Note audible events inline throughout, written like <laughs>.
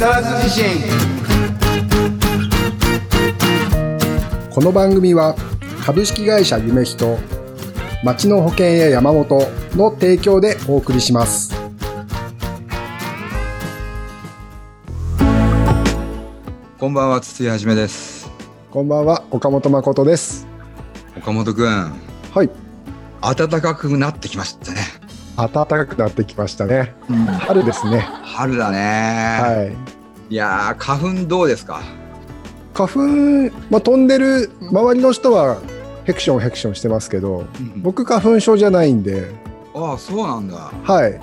沢津地震この番組は株式会社夢人町の保険や山本の提供でお送りします。こんばんは筒井はじめです。こんばんは岡本誠です。岡本くん。はい。暖かくなってきましたね、暖かくなってきましたね。春ですね。春だね、はいい、やー花粉どうですか？花粉、まあ、飛んでる周りの人はヘクションヘクションしてますけど僕花粉症じゃないんで。ああそうなんだ。はい。へ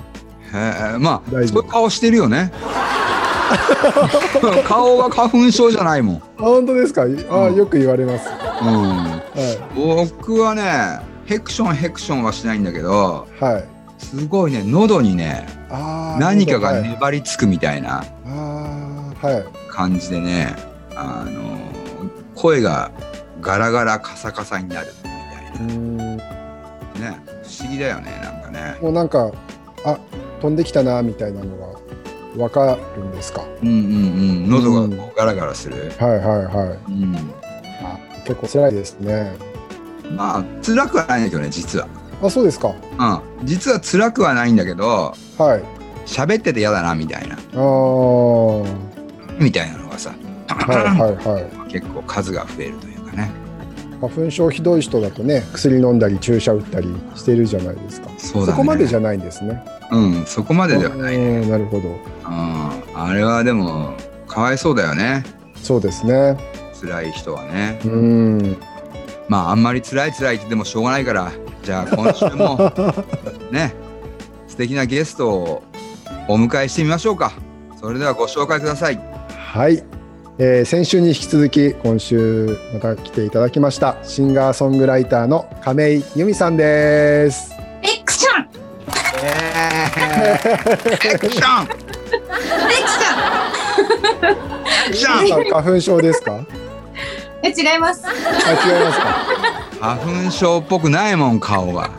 えまあそういう顔してるよね。<laughs> 顔が花粉症じゃないもん、あ本当ですか？あ、うん。よく言われます、うん、は僕はねヘクションヘクションはしないんだけどいはい。すごいね喉にね何かがはい。粘りつくみたいな。はい感じでねあの声がガラガラカサカサになるみたいな。ね不思議だよねなんかね。もうなんかあ飛んできたなみたいなのがわかるんですか？うんうんうん。喉がこうガラガラする、はいはいはい。うん、あ結構辛いですね。まあ辛くはないんだけどね実は、あそうですか。うん、実は辛くはないんだけどはい。喋ってて嫌だなみたいな。あーみたいなのがさはいはいはい。<clears throat> 結構数が増えるというかね。花粉症ひどい人だとね薬飲んだり注射打ったりしてるじゃないですか。そね。こまでじゃないんですね。うんそこまでではない、うん、うんなるほど。あれはでもかわいそうだよね。そうですね。辛い人はね。うん。まああんまり辛い辛いって言ってもしょうがないから。じゃあ今週も <laughs> ね素敵なゲストをお迎えしてみましょうか。それではご紹介くださいはい、えー先週に引き続き今週また来ていただきましたシンガーソングライターの亀井由美さんです。エクション！エクション！エクション！エクション。花粉症ですか？え違います。あ違いますか？花粉症っぽくないもん顔が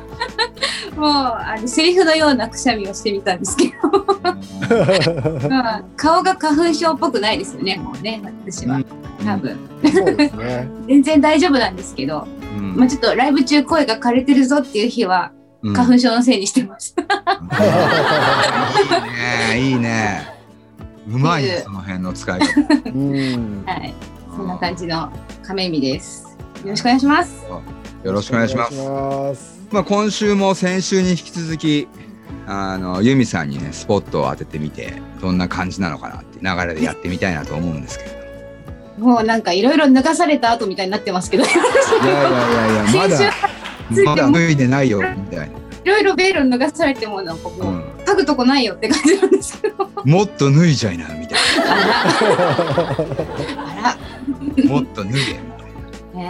もうあのセリフのようなくしゃみをしてみたんですけど、<laughs> うん顔が花粉症っぽくないですよねもうね私は。多分。<laughs> 全然大丈夫なんですけど、うん。まあ、ちょっとライブ中声が枯れてるぞっていう日はうん。花粉症のせいにしてます、いいねいいね。うまいねその辺の使い方。<laughs> うん。はい。そんな感じの亀美です。よろしくお願いします。よろしくお願いしますまあ、今週も先週に引き続きあのユミさんにねスポットを当ててみてどんな感じなのかなって流れでやってみたいなと思うんですけれど。もうなんかいろいろ脱がされた後みたいになってますけど。いいやいやいやいやまだまだ脱いでないよみたいな、ろいろベール脱がされてもなんかもう、うん、書くとこないよって感じなんですけど。もっと脱いじゃいなみたいあら。あ <laughs> なもっと脱げ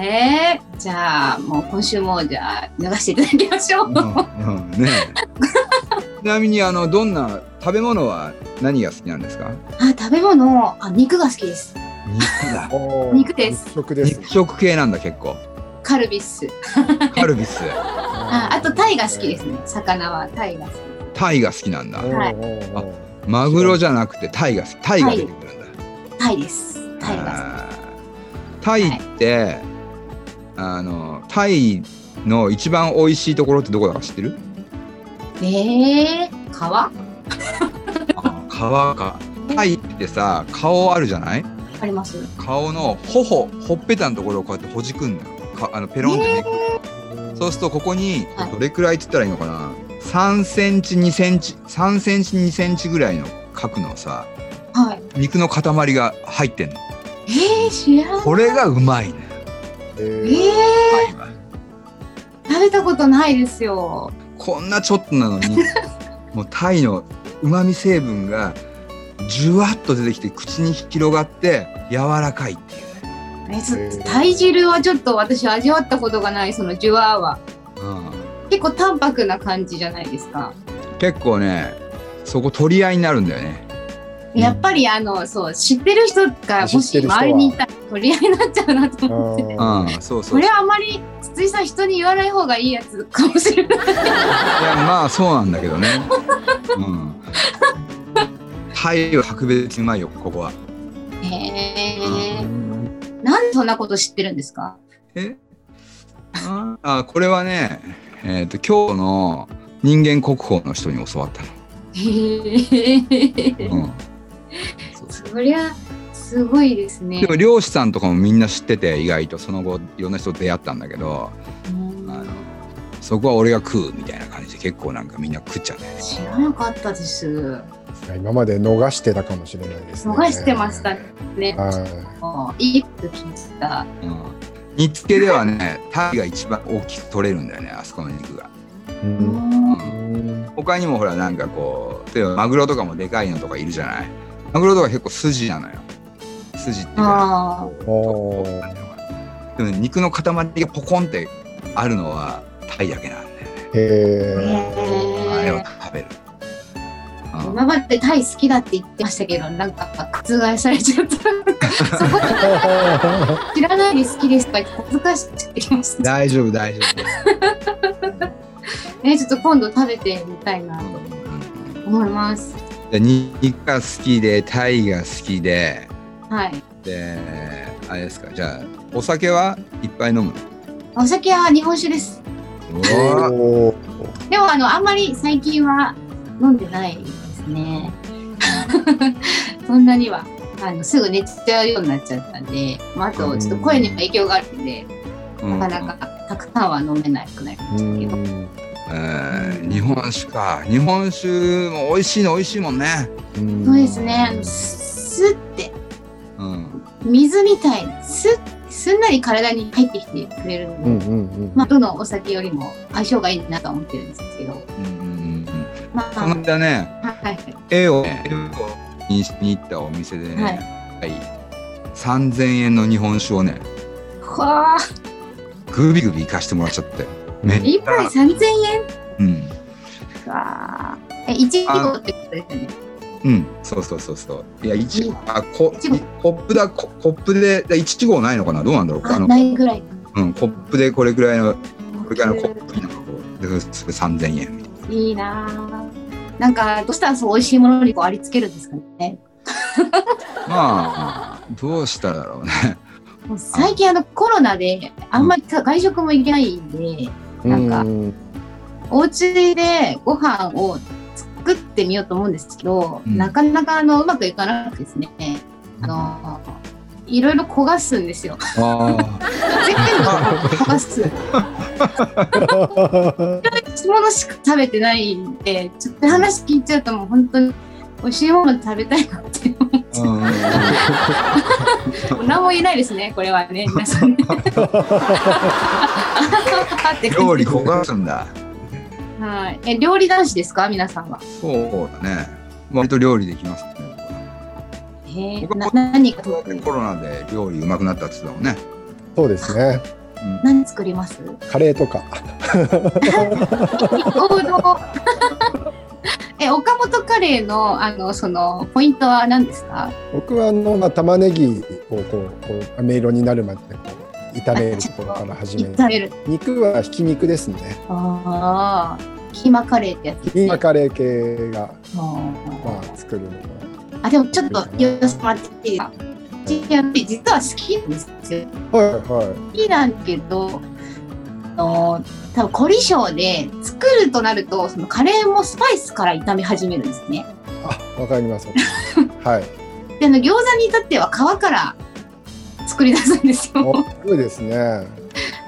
みたいらえー、じゃあもう今週もじゃあ脱がしていただきましょう、な、うんうん、ね。え <laughs> ちなみにあのどんな食べ物は何が好きなんですか？あ食べ物あ肉が好きです。肉だ。<laughs> 肉です。肉食です。肉食系なんだ結構。カルビスカルビス <laughs> ああとタイが好きですね。魚はタイが好き。タイが好きなんだ。マグロじゃなくてタイが好き。タイが出てくるんだ、タイです。タイがあー。タイって、あのタイの一番美味しいところってどこだか知ってる？えー、皮皮か。タイってさ顔あるじゃない？あります。顔の頬ほっぺたのところをこうやってほじくんだよ。かあのペロンってね、そうするとここにはい。どれくらいって言ったらいいのかな？3センチ2センチ3センチ2センチぐらいの角のさはい。肉の塊が入ってんの。えー、知らん。これがうまいねええー。ー、タイは食べたことないですよ。こんなちょっとなのに <laughs> もうタイのうまみ成分がじゅわっと出てきて口に広がって柔らかいっていうね、タイ汁はちょっと私味わったことがないそのジュワーは。うん、結構淡白な感じじゃないですか。結構ねそこ取り合いになるんだよね。やっぱりあのそう知ってる人がもし周りにいたら取り合いになっちゃうなと思って。あうんそうそうこれはあまり筒井さん人に言わない方がいいやつかもしれない。いやまあそうなんだけどね、<laughs> うん、は格別にうまいよここは。へえ。なんでそんなこと知ってるんですか？え？ああこれはねえっ、と今日の人間国宝の人に教わったの、へえ。うん、そりゃ、すごいですねで。も漁師さんとかもみんな知ってて意外とその後いろんな人と出会ったんだけどうんあのそこは俺が食うみたいな感じで結構なんかみんな食っちゃうね知らなかったです。今まで逃してたかもしれないですね。逃してましたね。はい。いいこと聞いた。うん煮付けではね <laughs> タイが一番大きく取れるんだよねあそこの肉がううんん他にもほらなんかこう例えばマグロとかもでかいのとかいるじゃないマグロとか結構筋なのよ筋っていうかあおーでもね肉の塊がポコンってあるのはタイだけなんだよねへあ。あれをへ食べる、今までタイ好きだって言ってましたけど、なんか覆されちゃった。そこー知らないで好きですとか恥ずかしくてきました。大丈夫大丈 <laughs> ね、ちょっと今度食べてみたいな夫、と思います。で肉が好きでタイが好きではい。であれですかじゃあお酒はいっぱい飲むお酒は日本酒です。おーでもあのあんまり最近は飲んでないですね。<laughs> そんなにはあのすぐ寝ちゃうようになっちゃったんで、まあ、あとちょっと声にも影響があるんで、うんなかなかたくさんは飲めなくなりまうしたけど。んえー日本酒か日本酒も美味しいの美味しいもんねうんそうですね。スッてうん水みたいにスッすんなり体に入ってきてくれるので、うんうんうん。まあ、どのお酒よりも相性がいいなとは思ってるんですけど、うんうんうん。まあ、この間ねはいはい。絵を見に行ったお店でね、はい。はい、3000円の日本酒をねはあ、グビグビ行かしてもらっちゃって。めっ一杯3000円？うん。か。え、1号ってことですよね？うん。そうそうそうそう。いや一いいあこいちごコップだココップで1号ないのかな？どうなんだろう？ないぐらい。うん、コップでこれくらいのこれくらいのコップになんかこうでそれ3000円。みたいないいなぁ。なんか、どうしたらそう美味しいものにこうありつけるんですかね？<laughs> まあどうしただろうね。<laughs> もう最近あのコロナであんまり外食も行けないんで、なんかうん。お家でご飯を作ってみようと思うんですけど、うんなかなかあのうまくいかなくてですね、あのいろいろ焦がすんですよ。あ全部焦がす。ものしか食べてないんで、ちょっと話聞いちゃうともう本当に美味しいもの食べたいなって思っちゃう。何も言えないですね、これはね、皆さんね。<laughs> <laughs> 料理焦がすんだはい。え、料理男子ですか、皆さんは。そうだね。割と料理できますね。へえ、僕はな何か得意コロナで料理うまくなったって言ってたもんね、そうですね。うん。何作ります？カレーとか。<laughs> <laughs> え、岡本カレーの、あの、その、ポイントは何ですか？僕はあの、まあ、玉ねぎをこうこう飴色になるまでこう炒めるところから始める。肉はひき肉ですね。ああ、キーマカレーってやつね。キーマカレー系が、あまあ、作るのが。あ、でもちょっと言わせてもらっていい実は好きなんですよ。はいは好きなんだけど、あの多分凝り性で作るとなるとそのカレーもスパイスから炒め始めるんですね。い。あ。わかりますはい。<laughs> であの餃子に至っては皮から作り出すんですおよ。すごいですね。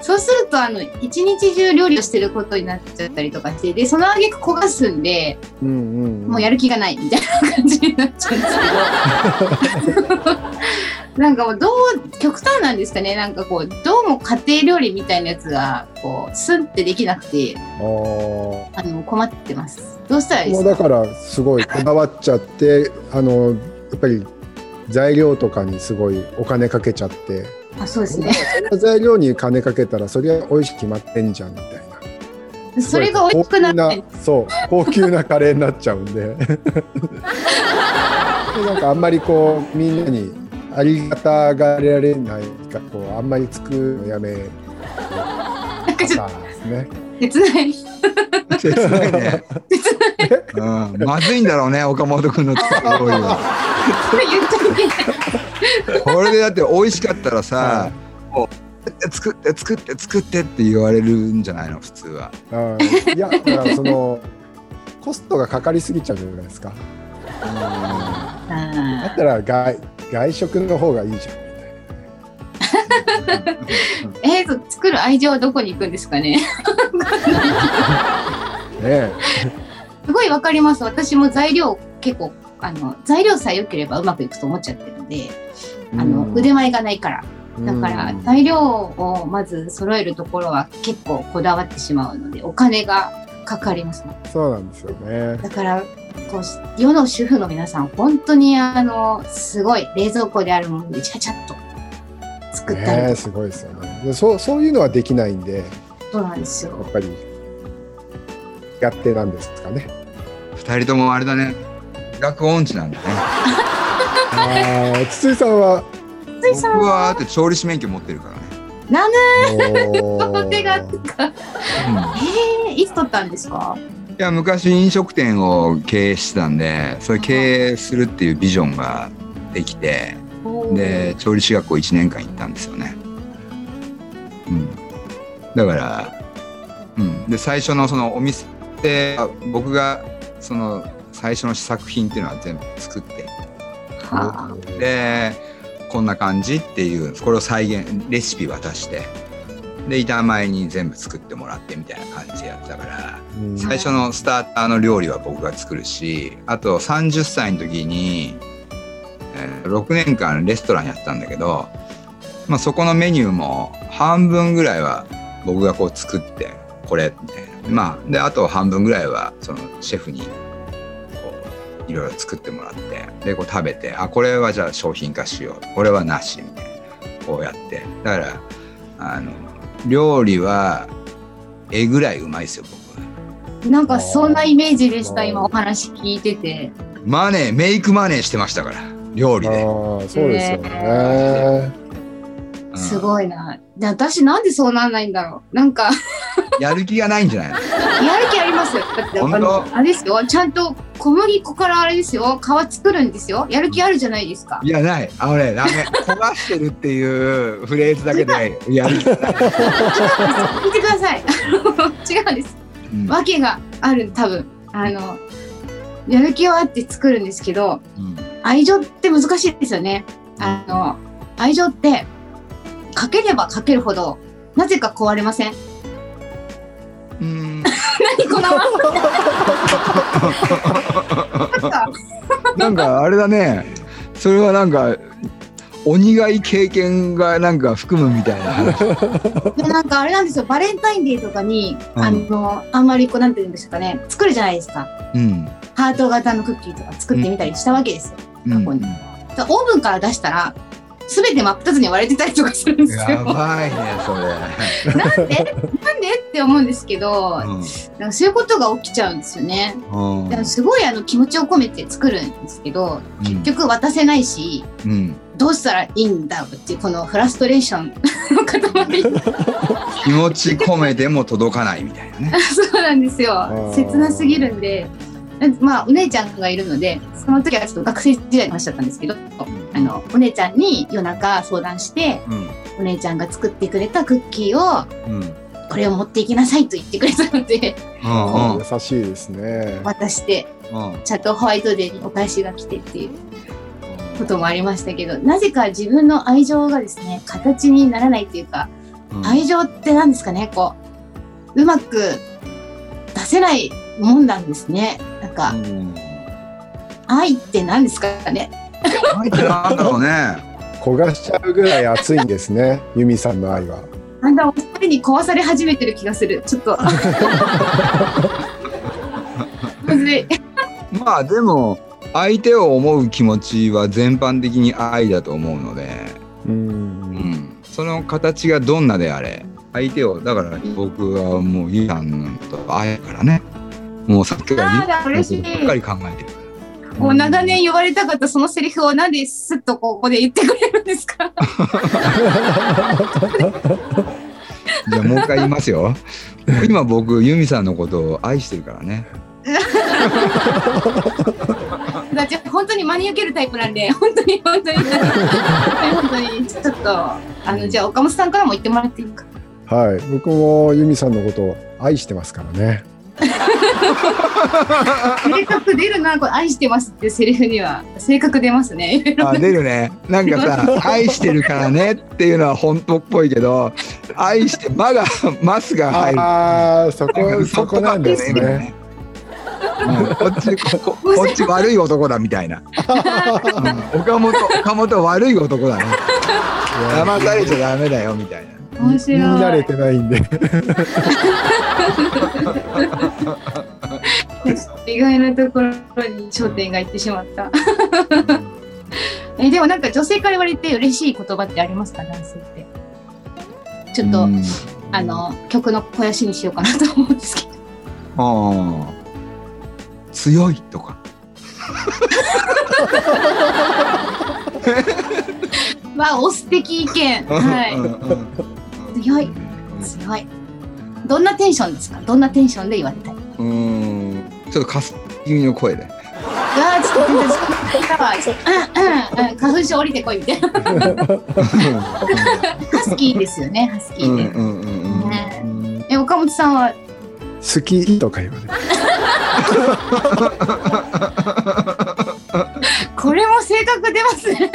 そうするとあの一日中料理をしてることになっちゃったりとかしてでその挙句焦がすんでうんうん、うん。もうやる気がないみたいな感じになっちゃうんですけど <laughs> なんかもうどう極端なんですかねなんかこうどうも家庭料理みたいなやつがこうスンってできなくてあの困ってますどうしたらいいですか？もうだからすごいこだわっちゃってあのやっぱり材料とかにすごいお金かけちゃって。あそうですね。材料に金かけたらそりゃ美味しく決まってんじゃんみたいな。それが美味しくなってそう高級なカレーになっちゃうんで。<laughs> でなんかあんまりこうみんなにありがたがられないかこうあんまり作るのやめなんかちょったですね。と切ない切ないねうん、まずいんだろうね岡本君の作る料理は。言っちゃいけない。これでだって美味しかったらさ、もう作って作って作ってって言われるんじゃないの普通は。うんいやだからそのコストがかかりすぎちゃうじゃないですかだったら外外食の方がいいじゃんみたい <laughs> えーと、作る愛情はどこに行くんですかね。な <laughs> ねすごいわかります。私も材料結構、あの、材料さえ良ければうまくいくと思っちゃってるので、あの、うん。腕前がないから。だからうん材料をまず揃えるところは結構こだわってしまうので、お金がかかります。ね。そうなんですよね。だから、こう、世の主婦の皆さん、本当にあの、すごい冷蔵庫であるものでちゃちゃっと作ったりとか、ねすごいですよね。でそうそういうのはできないんで。やそうなんですよ。っぱり苦手なんですかね二人ともあれだね。学音痴なんだね。ああ筒井さんは？筒井さん僕はって調理師免許持ってるからね。なんで？お手がうんえー、いつ取ったんですか？いや昔飲食店を経営してたんでそれ経営するっていうビジョンができてで調理師学校1年間行ったんですよね。うん、だから、うん、で最初のそのお店僕がその最初の試作品っていうのは全部作ってはあでこんな感じっていうこれを再現レシピ渡してで板前に全部作ってもらってみたいな感じでやってたから。うん最初のスターターの料理は僕が作るしあと30歳の時に、えー6年間レストランやったんだけど、まあ、そこのメニューも半分ぐらいは僕がこう作ってこれみたいな。まあであと半分ぐらいはそのシェフにこういろいろ作ってもらってでこう食べてあこれはじゃあ商品化しよう。これはなしみたいな。こうやって。だからあの料理は絵ぐらいうまいですよ僕は。なんかそんなイメージでした、今お話聞いてて。マネーメイクマネーしてましたから料理で、ああそうですよね、うんすごいな。で私なんでそうなんないんだろう。なんか、やる気がないんじゃないの？やる気ありますよ。だってあれですよ。ちゃんと小麦粉からあれですよ。皮作るんですよ。やる気あるじゃないですか。いやないあのねダメ <laughs> 焦がしてるっていうフレーズだけでやる気がない、聞いてください。違うんです。うんわけがある、多分。あの、やる気はあって作るんですけど、うん愛情って難しいですよね。あの、愛情って、かければかけるほど、なぜか壊れません？うん。何この？<laughs> なんか。なんかあれだね。それはなんかお苦い経験がなんか含むみたいな。なんかあれなんですよ。バレンタインデーとかに、うん。あのあんまりこうなんて言うんですかね。作るじゃないですか。うん。ハート型のクッキーとか作ってみたりしたわけですよ、うん。過去に。でオーブンから出したら全て真っ二つに割れてたりとかするんですよ。やばいねそれ、なんで？なんで？って思うんですけど、うん。なんかそういうことが起きちゃうんですよね。うん。でもすごいあの気持ちを込めて作るんですけど結局渡せないし、うん、どうしたらいいんだろうっていうこのフラストレーション <laughs> の塊。気持ち込めても届かないみたいなね。<laughs> そうなんですよ。ー切なすぎるんでまあお姉ちゃんがいるのでその時はちょっと学生時代の話だったんですけどあのお姉ちゃんに夜中相談してうん。お姉ちゃんが作ってくれたクッキーをうん。これを持っていきなさいと言ってくれたのでうんうん。優しいですね。渡してうん。ちゃんとホワイトデーにお返しが来てっていうこともありましたけどなぜか自分の愛情がですね形にならないっていうかうん。愛情って何ですかねこううまく出せないもんなんですねなんかうん。愛って何ですかね？愛ってなんだろうね。焦がしちゃうぐらい熱いんですね <laughs> ユミさんの愛は。だんだんお二人に壊され始めてる気がする。ちょっと。<laughs> むずい。まあでも相手を思う気持ちは全般的に愛だと思うので、ううん。ん、その形がどんなであれ相手をだから僕はもうゆうさんと愛だからねもうさっきからあら嬉しい。ばっかり考えてるもう長年言われたかったそのセリフをなんです？っとここで言ってくれるんですか？じゃあもう一回言いますよ。今僕ユミさんのことを愛してるからね。だって本当に真に受けるタイプなんで、本当に本当に、本当に、ちょっと、あの、じゃあ岡本さんからも言ってもらっていいか？はい、僕もユミさんのことを愛してますからね。<laughs> 性格出るな、これ愛してますってセリフには、性格出ますね。あ出るね。なんかさ「<laughs> 愛してるからね」っていうのは本当っぽいけど「愛して」「ま」が「ます」が入る。ああ、そこなんかそこなんです今ね。うん。こっちここ <laughs> こっち悪い男だみたいな、うん。岡本岡本悪い男だね。騙されちゃダメだよみたいな面白い。言い慣れてないんで。<laughs> 意外なところに焦点がいってしまった。<laughs> え、でもなんか女性から言われて嬉しい言葉ってありますか、男性って。ちょっと、うんあの、曲の肥やしにしようかなと思うんですけど。ああ強いとか <laughs> わあ、お素敵意見。はい。強い、強い。どんなテンションですか？どんなテンションで言われたい？うんちょっとかす気味の声でちょっと全然そんなうんうんうん、花粉症降りてこいみたいな。<laughs> ハスキーですよね、ハスキーで。うんうんうんうんねえ、岡本さんは、好きとか言われて。これも性格出ますね。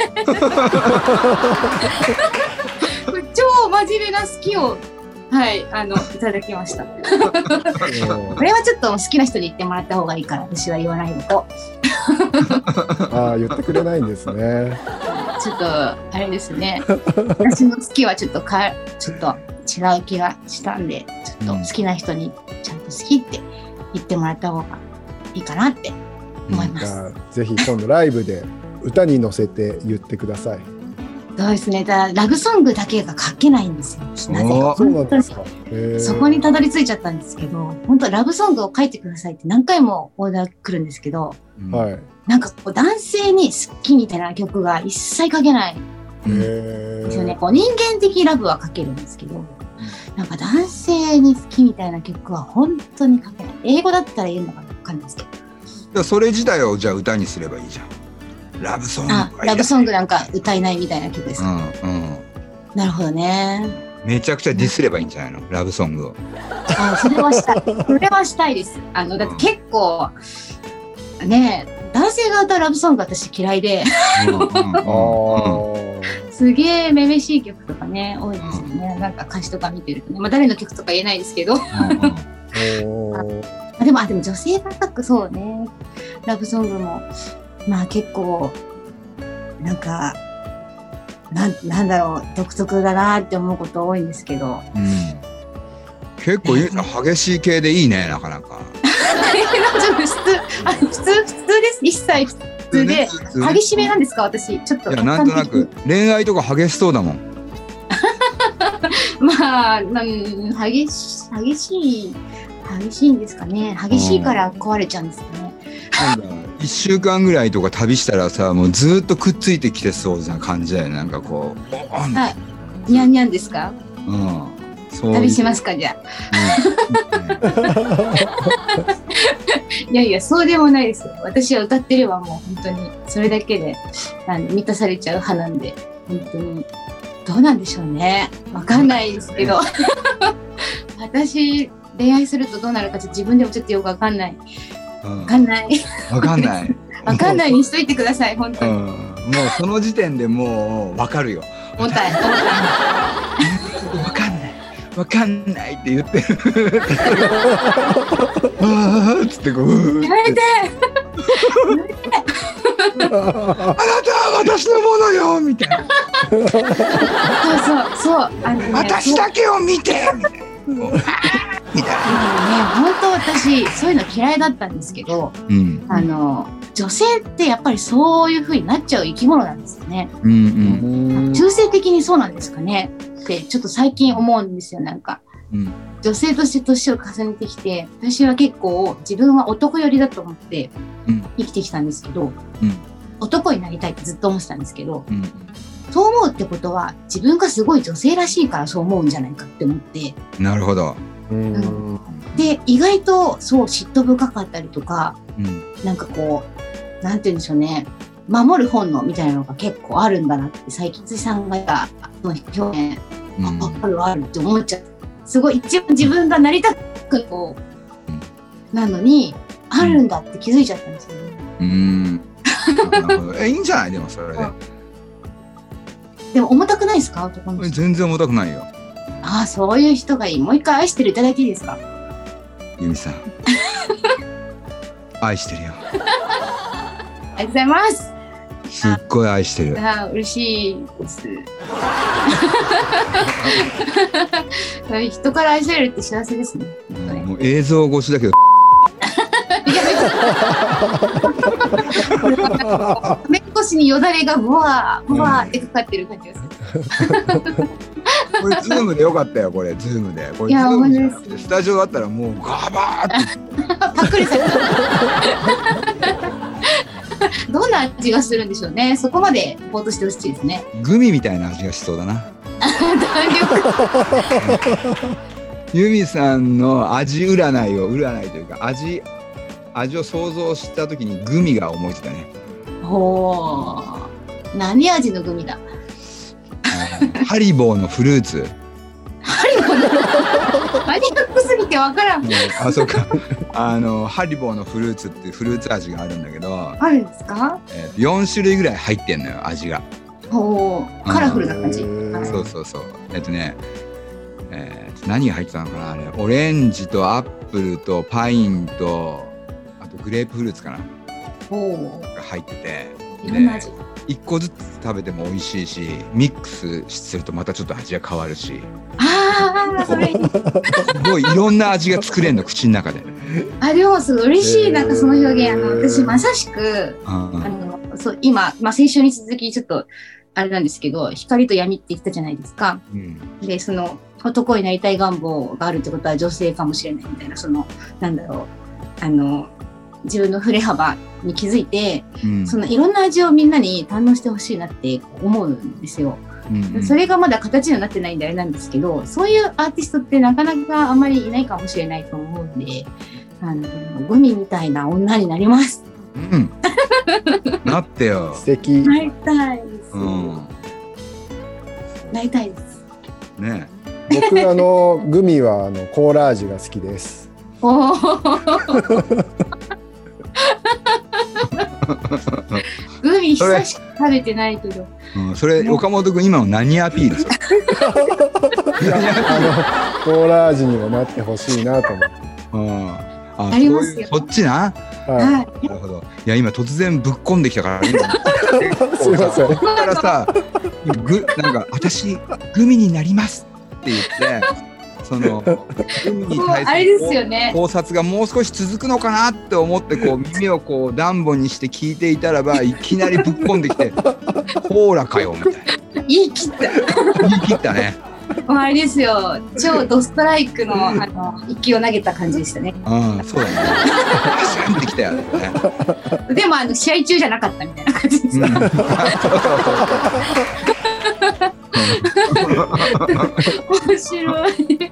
これ超真面目な好きを、はい、あの、いただきました。<laughs> これはちょっと好きな人に言ってもらった方がいいから、私は言わないのと。ああ、言ってくれないんですね。<laughs> ちょっと、あれですね。私の好きはちょっとか、ちょっと違う気がしたんで、ちょっと好きな人にちゃんと好きって言ってもらった方がいいかなって思います。じゃあぜひ今度ライブで歌に乗せて言ってください。そうですね。だラブソングだけが書けないんですよ。なぜか。おーそうなんですか。へーそこにたどり着いちゃったんですけど、本当ラブソングを書いてくださいって何回もオーダー来るんですけど、はい。なんかこう男性に好きみたいな曲が一切書けないですよね。こう人間的ラブは書けるんですけど、なんか男性に好きみたいな曲は本当に書けない。英語だったら言えるのかなわかんないですけど。じゃあそれ自体をじゃあ歌にすればいいじゃんラブソングあ、ラブソングなんか歌えないみたいな曲ですか？うんうんなるほどね。めちゃくちゃディスればいいんじゃないの？ラブソングをあ、それはしたい。それはしたいです。あの、だって結構、ねえ、男性が歌うラブソング私嫌いで、すげえめめしい曲とかね、多いですよね。なんか歌詞とか見てるとね。まあ誰の曲とか言えないですけど。うんおーあでも、あ、でも女性が書く、そうね。ラブソングも、まあ結構、なんか、なんなんだろう、独特だなって思うこと多いんですけど。うん結構 <laughs> 激しい系でいいねなかなか普通、<laughs> あ普通、普通です。一切普通で。激しめなんですか、私。ちょっといやなんとなく恋愛とか激しそうだもん <laughs> まあ、なん激し激しい、激しいんですかね。激しいから壊れちゃうんですかね。なんだ1週間ぐらいとか旅したらさもうずーっとくっついてきてそうな感じだよねなんかこうボーンはい。にゃんにゃんですか？うんそう旅しますか、じゃあ。うんいやいや、そうでもないですよ。私は歌ってればもう本当に、それだけで、あの満たされちゃう派なんで、本当に、どうなんでしょうね。わかんないですけど。<laughs> 私、恋愛するとどうなるかちょっと自分でもちょっとよくわかんない。うんわかんない。わかんない。<laughs> わかんないにしといてください、本当に。うん。もうその時点でもうわかるよ。重たい、重たい。わかんない。わかんないって言ってる。あーっつってこうやめて。<laughs> あなたは私のものよみたいな。<laughs> そうそう、そう。あのね、私だけを見てみたいな。ね、本当私、そういうの嫌いだったんですけど、うん。あの、女性ってやっぱりそういう風になっちゃう生き物なんですよね。うんうん。うん中性的にそうなんですかね？って、ちょっと最近思うんですよ、なんか。うん。女性として年を重ねてきて、私は結構自分は男寄りだと思ってうん。生きてきたんですけど、うん。男になりたいってずっと思ってたんですけど、うん。そう思うってことは自分がすごい女性らしいからそう思うんじゃないかって思って、なるほど。うんで意外とそう嫉妬深かったりとかうん。なんかこうなんて言うんでしょうね。守る本能みたいなのが結構あるんだなって最近辻さんが言ったその表現うん。ああるあるって思っちゃう。すごい一番自分がなりたくこうなのにあるんだって気づいちゃったんですよね。うん。えいいんじゃない？でもそれで。あ <laughs> でも重たくないですか？男の人。全然重たくないよああそういう人がいい。もう一回愛してるいただいていいですか？由美さん。<laughs> 愛してるよ。ありがとうございます。すっごい愛してる。ああ嬉しいです。<laughs> 人から愛されるって幸せですね。もう映像越しだけど。<laughs> 目越しによだれがブワーブワーってかかってる感じがするこれズームでよかったよこれズームで。これズームじゃなくてスタジオだったらもうガバーって。パックリされた。<laughs> どんな味がするんでしょうね。そこまでレポートしてほしいですね。グミみたいな味がしそうだな。弾力ユミさんの味占いを占いというか味味を想像した時にグミが思いついたね。ほう。何味のグミだ？<laughs> ハリボーのフルーツ。ハリボーマニアックすぎてわからん。あそうか。あのハリボーのフルーツっていうフルーツ味があるんだけど、あるんですか？えー、4種類ぐらい入ってんのよ味が。ほうカラフルな感じ、そうそうそう。えっとね、えー何が入ってたのかなあれ。オレンジとアップルとパインとあとグレープフルーツかな。ほが入ってて。ういろんな味1個ずつ食べても美味しいしミックスするとまたちょっと味が変わるし。ああそれすごいいろんな味が作れんの口の中で。あでもすごい嬉しい、なんかその表現あの私まさしくうん。あのそう今、まあ、先週に続きちょっとあれなんですけど光と闇って言ってたじゃないですか。うん。でその男になりたい願望があるってことは女性かもしれないみたいなそのなんだろう。あの自分の振れ幅に気づいてうんそのいろんな味をみんなに堪能してほしいなって思うんですよ。うんそれがまだ形にはなってないんであれなんですけどそういうアーティストってなかなかあんまりいないかもしれないと思うんであのグミみたいな女になります。うん <laughs> なってよ。素敵なりたいです。うんなりたいです。ね僕あのグミはあのコーラ味が好きですおお。久しく食べてないけど。うん、それ岡本君今の何アピールそれあのコーラ味にもなってほしいなと思って。うん。あありますよ。そっちな？ははい。なるほど。いや今突然ぶっこんできたから今すいません。ここからさぐなんか私グミになりますって言ってそのグミに対するあれですよね。考察がもう少し続くのかなって思ってこう <laughs> 耳をこう暖房にして聞いていたらばいきなりぶっこんできて「<laughs> ほーらかよ」みたいな言い切った。言い切ったねもうあれですよ。超 <laughs> ドストライクのあの一球を投げた感じでしたね。うんそうだねバシャンってきたよねでもあの試合中じゃなかったみたいな感じでうんした。面白い。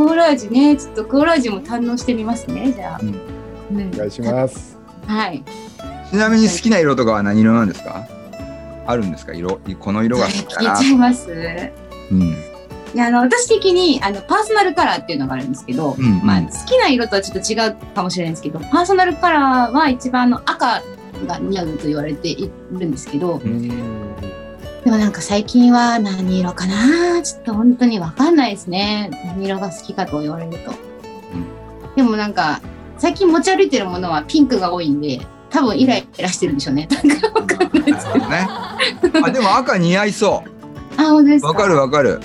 コーラ味ね、ちょっとコーラ味も堪能してみますね。じゃあ。うん。お願いします。はい。ちなみに好きな色とかは何色なんですか？あるんですか？色この色が好きだな聞いちゃいます。うん。いやあの私的にあのパーソナルカラーっていうのがあるんですけど、うん。まあ、好きな色とはちょっと違うかもしれないんですけどパーソナルカラーは一番あの赤が似合うと言われているんですけどうんでもなんか最近は何色かな？ちょっと本当に分かんないですね。何色が好きかと言われると、でもなんか最近持ち歩いてるものはピンクが多いんで多分イライラしてるんでしょうね。なんか分かんないですなるほどね。あでも赤似合いそあ本当ですか？うわかるわかる。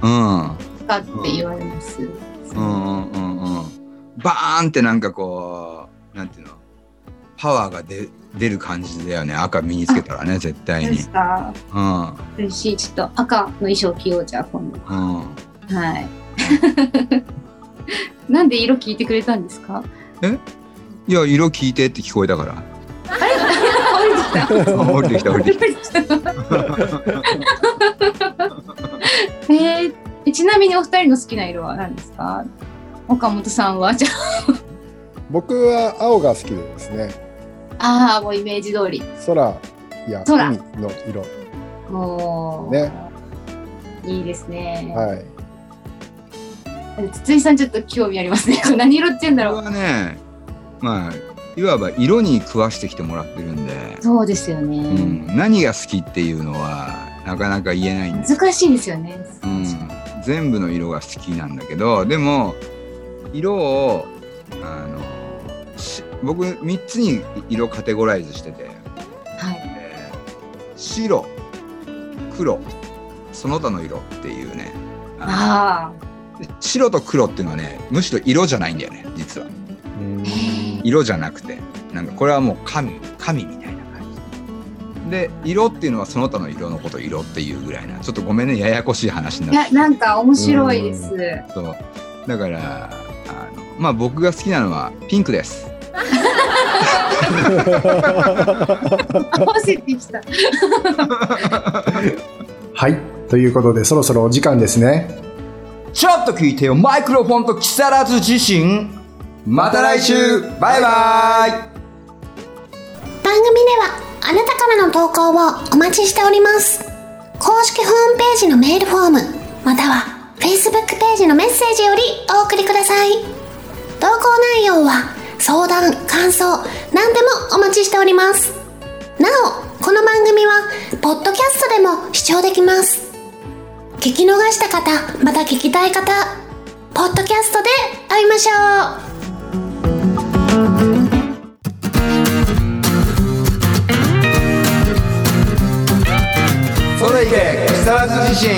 うん。赤って言われます、うんうんうんうん。バーンってなんかこうなんていうの？パワーが出出る感じだよね。赤身につけたらね絶対に。そうんうん。嬉しい。ちょっと赤の衣装着ようじゃあ今度。はい。<laughs> なんで色聞いてくれたんですか？いや色聞いてって聞こえたから。降りてきた。降りてきた。降りてきた。<laughs> えー、えちなみにお二人の好きな色は何ですか？岡本さんは？じゃ僕は青が好きでですねああーもうイメージ通り。空や空。海の色。もう、ね。いいですね、はい。筒井さんちょっと興味ありますね。<laughs> これ何色って言うんだこれろうはねまあいわば色に食わしてきてもらってるんで、そうですよね、うん、何が好きっていうのはなかなか言えないんで。す、難しいですよね、うん、全部の色が好きなんだけどでも色をあのし僕3つに色カテゴライズしてて、はい。えー白黒その他の色っていうね。あ白と黒っていうのはねむしろ色じゃないんだよね実は。うん色じゃなくて。なんかこれはもう神神みたいな感じ。で色っていうのはその他の色のことを色っていうぐらいな。ちょっとごめんねややこしい話になって。やなんか面白いです。そう。だからあのまあ僕が好きなのはピンクです <laughs> はいということでそろそろお時間ですね。ちょっと聞いてよマイクロフォンと木更津自身。また来週。バイバイ。番組ではあなたからの投稿をお待ちしております。公式ホームページのメールフォームまたは Facebook ページのメッセージよりお送りください。投稿内容は相談感想何でもお待ちしております。なおこの番組はポッドキャストでも視聴できます。聞き逃した方また聞きたい方ポッドキャストで会いましょう。それいけ木更津自身